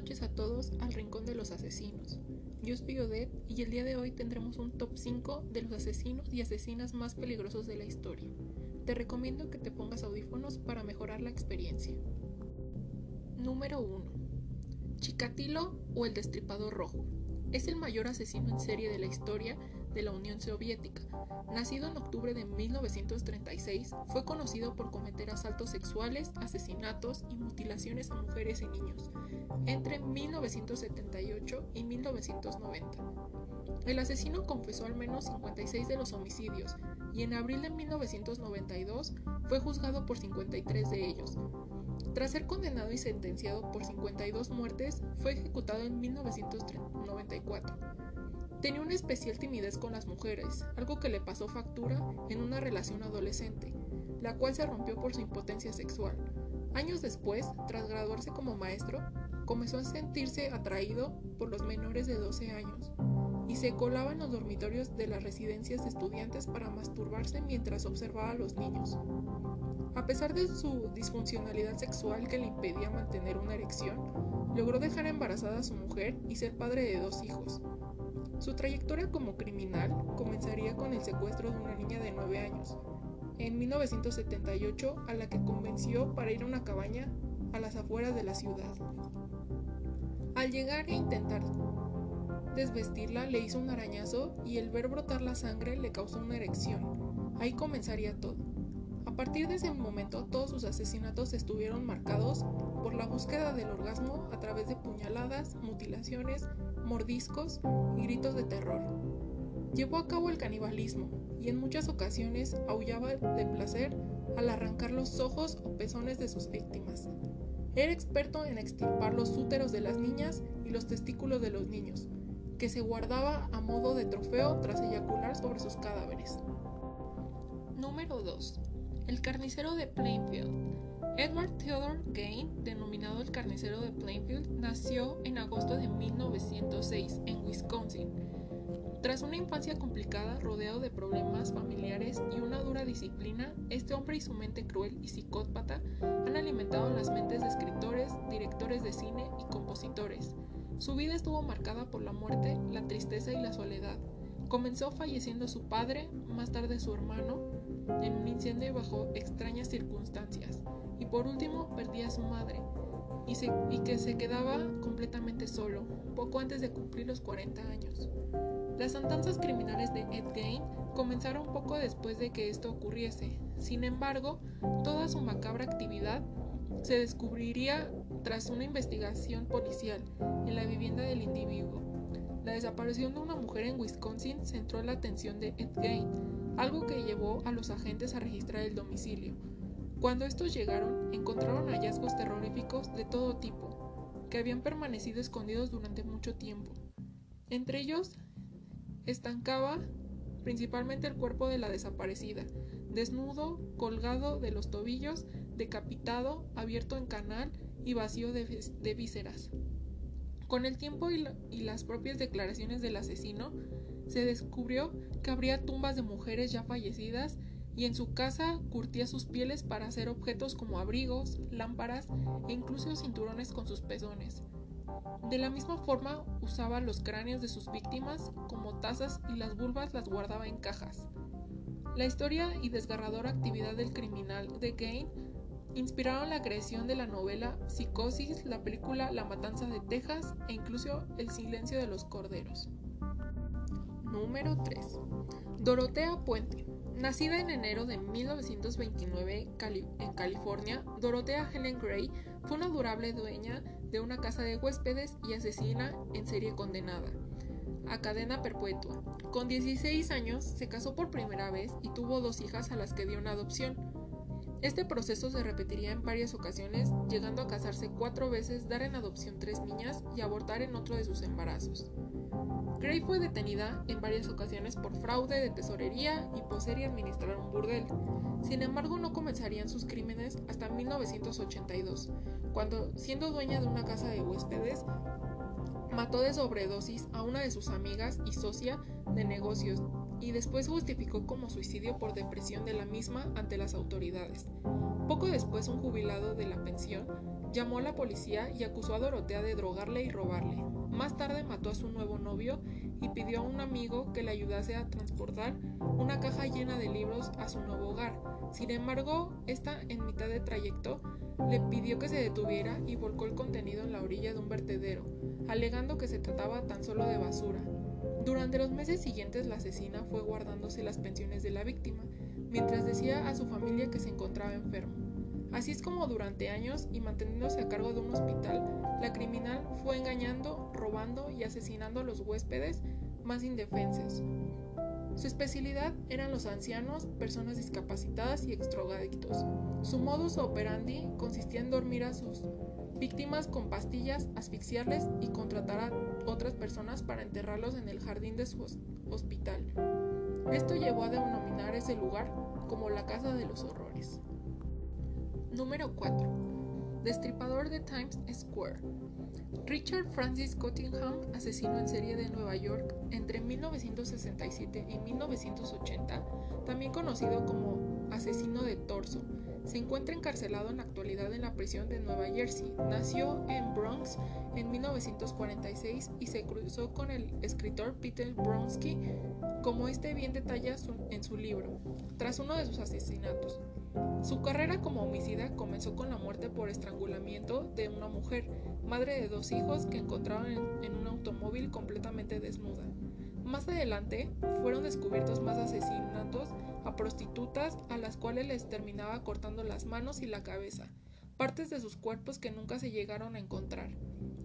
noches a todos al Rincón de los Asesinos. Yo soy Odette y el día de hoy tendremos un top 5 de los asesinos y asesinas más peligrosos de la historia. Te recomiendo que te pongas audífonos para mejorar la experiencia. Número 1. Chikatilo o el Destripador Rojo. Es el mayor asesino en serie de la historia de la Unión Soviética. Nacido en octubre de 1936, fue conocido por cometer asaltos sexuales, asesinatos y mutilaciones a mujeres y niños entre 1978 y 1990. El asesino confesó al menos 56 de los homicidios y en abril de 1992 fue juzgado por 53 de ellos. Tras ser condenado y sentenciado por 52 muertes, fue ejecutado en 1994. Tenía una especial timidez con las mujeres, algo que le pasó factura en una relación adolescente, la cual se rompió por su impotencia sexual. Años después, tras graduarse como maestro, comenzó a sentirse atraído por los menores de 12 años y se colaba en los dormitorios de las residencias de estudiantes para masturbarse mientras observaba a los niños. A pesar de su disfuncionalidad sexual que le impedía mantener una erección, logró dejar embarazada a su mujer y ser padre de dos hijos. Su trayectoria como criminal comenzaría con el secuestro de una niña de 9 años, en 1978 a la que convenció para ir a una cabaña a las afueras de la ciudad. Al llegar e intentar desvestirla le hizo un arañazo y el ver brotar la sangre le causó una erección. Ahí comenzaría todo. A partir de ese momento todos sus asesinatos estuvieron marcados por la búsqueda del orgasmo a través de puñaladas, mutilaciones, mordiscos y gritos de terror. Llevó a cabo el canibalismo y en muchas ocasiones aullaba de placer al arrancar los ojos o pezones de sus víctimas. Era experto en extirpar los úteros de las niñas y los testículos de los niños, que se guardaba a modo de trofeo tras eyacular sobre sus cadáveres. Número 2. El carnicero de Plainfield. Edward Theodore Gain, denominado el carnicero de Plainfield, nació en agosto de 1906 en Wisconsin. Tras una infancia complicada, rodeado de problemas familiares y una dura disciplina, este hombre y su mente cruel y psicópata han alimentado las mentes de escritores, directores de cine y compositores. Su vida estuvo marcada por la muerte, la tristeza y la soledad. Comenzó falleciendo su padre, más tarde su hermano, en un incendio bajo extrañas circunstancias y por último perdía a su madre y, que se quedaba completamente solo, poco antes de cumplir los 40 años. Las andanzas criminales de Ed Gain comenzaron poco después de que esto ocurriese. Sin embargo, toda su macabra actividad se descubriría tras una investigación policial en la vivienda del individuo. La desaparición de una mujer en Wisconsin centró la atención de Ed Gain, algo que llevó a los agentes a registrar el domicilio, cuando estos llegaron, encontraron hallazgos terroríficos de todo tipo, que habían permanecido escondidos durante mucho tiempo. Entre ellos, estancaba principalmente el cuerpo de la desaparecida, desnudo, colgado de los tobillos, decapitado, abierto en canal y vacío de, vísceras. Con el tiempo y, las propias declaraciones del asesino, se descubrió que habría tumbas de mujeres ya fallecidas y en su casa curtía sus pieles para hacer objetos como abrigos, lámparas e incluso cinturones con sus pezones. De la misma forma usaba los cráneos de sus víctimas como tazas y las vulvas las guardaba en cajas. La historia y desgarradora actividad del criminal de Gain inspiraron la creación de la novela Psicosis, la película La Matanza de Texas e incluso El Silencio de los Corderos. Número 3. Dorotea Puente. Nacida en enero de 1929 en California, Dorothea Helen Gray fue una durable dueña de una casa de huéspedes y asesina en serie condenada a cadena perpetua. Con 16 años se casó por primera vez y tuvo dos hijas a las que dio una adopción. Este proceso se repetiría en varias ocasiones, llegando a casarse cuatro veces, dar en adopción tres niñas y abortar en otro de sus embarazos. Gray fue detenida en varias ocasiones por fraude de tesorería y poseer y administrar un burdel. Sin embargo, no comenzarían sus crímenes hasta 1982, cuando, siendo dueña de una casa de huéspedes, mató de sobredosis a una de sus amigas y socia de negocios, y después justificó como suicidio por depresión de la misma ante las autoridades. Poco después un jubilado de la pensión llamó a la policía y acusó a Dorotea de drogarle y robarle. Más tarde mató a su nuevo novio y pidió a un amigo que le ayudase a transportar una caja llena de libros a su nuevo hogar. Sin embargo, esta en mitad de trayecto le pidió que se detuviera y volcó el contenido en la orilla de un vertedero, alegando que se trataba tan solo de basura. Durante los meses siguientes la asesina fue guardándose las pensiones de la víctima, mientras decía a su familia que se encontraba enfermo. Así es como durante años y manteniéndose a cargo de un hospital, la criminal fue engañando, robando y asesinando a los huéspedes más indefensos. Su especialidad eran los ancianos, personas discapacitadas y extrogadictos. Su modus operandi consistía en dormir a sus víctimas con pastillas, asfixiarles y contratar a otras personas para enterrarlos en el jardín de su hospital. Esto llevó a denominar ese lugar como la Casa de los Horrores. Número 4. Destripador de Times Square. Richard Francis Cottingham, asesino en serie de Nueva York entre 1967 y 1980, también conocido como asesino de torso, se encuentra encarcelado en la actualidad en la prisión de Nueva Jersey. Nació en Bronx en 1946 y se cruzó con el escritor Peter Bronsky, como este bien detalla en su libro, tras uno de sus asesinatos. Su carrera como homicida comenzó con la muerte por estrangulamiento de una mujer, madre de dos hijos que encontraban en un automóvil completamente desnuda. Más adelante fueron descubiertos más asesinatos a prostitutas a las cuales les terminaba cortando las manos y la cabeza, partes de sus cuerpos que nunca se llegaron a encontrar.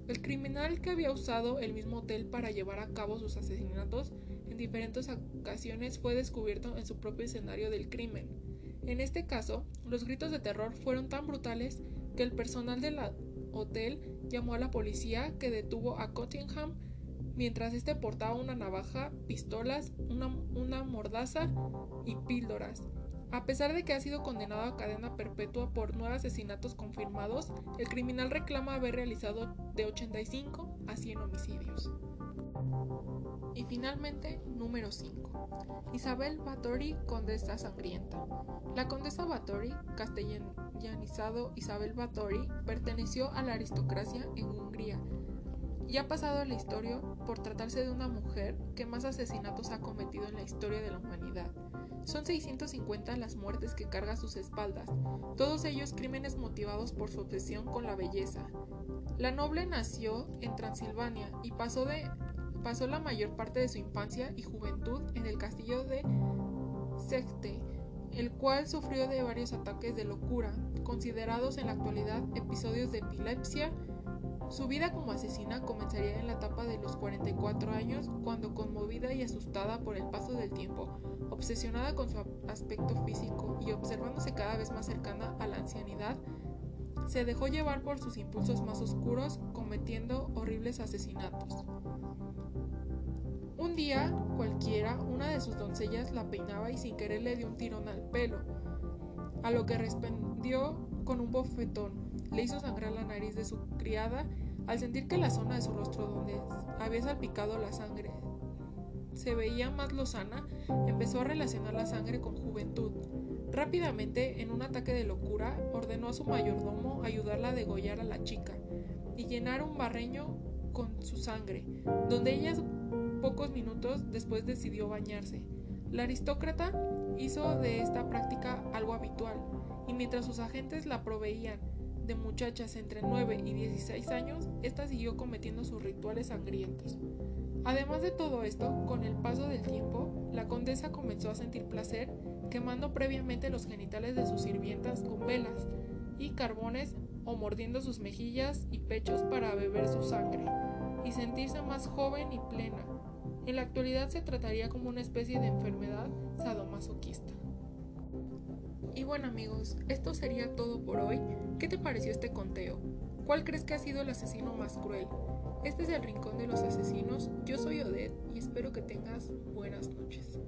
El criminal que había usado el mismo hotel para llevar a cabo sus asesinatos en diferentes ocasiones fue descubierto en su propio escenario del crimen. En este caso, los gritos de terror fueron tan brutales que el personal del hotel llamó a la policía que detuvo a Cottingham mientras este portaba una navaja, pistolas, una, mordaza y píldoras. A pesar de que ha sido condenado a cadena perpetua por nueve asesinatos confirmados, el criminal reclama haber realizado de 85 a 100 homicidios. Y finalmente, número 5. Isabel Báthory, condesa sangrienta. La condesa Báthory, castellanizado Isabel Báthory, perteneció a la aristocracia en Hungría y ha pasado a la historia por tratarse de una mujer que más asesinatos ha cometido en la historia de la humanidad. Son 650 las muertes que carga sus espaldas, todos ellos crímenes motivados por su obsesión con la belleza. La noble nació en Transilvania y pasó, de, pasó la mayor parte de su infancia y juventud en el castillo de Secte, el cual sufrió de varios ataques de locura, considerados en la actualidad episodios de epilepsia, su vida como asesina comenzaría en la etapa de los 44 años, cuando conmovida y asustada por el paso del tiempo, obsesionada con su aspecto físico y observándose cada vez más cercana a la ancianidad, se dejó llevar por sus impulsos más oscuros, cometiendo horribles asesinatos. Un día, cualquiera, una de sus doncellas la peinaba y sin querer le dio un tirón al pelo, a lo que respondió con un bofetón le hizo sangrar la nariz de su criada al sentir que la zona de su rostro donde había salpicado la sangre se veía más lozana, empezó a relacionar la sangre con juventud. Rápidamente, en un ataque de locura, ordenó a su mayordomo ayudarla a degollar a la chica y llenar un barreño con su sangre, donde ella pocos minutos después decidió bañarse. La aristócrata hizo de esta práctica algo habitual, y mientras sus agentes la proveían de muchachas entre 9 y 16 años, esta siguió cometiendo sus rituales sangrientos. Además de todo esto, con el paso del tiempo, la condesa comenzó a sentir placer quemando previamente los genitales de sus sirvientas con velas y carbones o mordiendo sus mejillas y pechos para beber su sangre y sentirse más joven y plena. En la actualidad se trataría como una especie de enfermedad sadomasoquista. Y bueno amigos, esto sería todo por hoy. ¿Qué te pareció este conteo? ¿Cuál crees que ha sido el asesino más cruel? Este es el Rincón de los Asesinos. Yo soy Odette y espero que tengas buenas noches.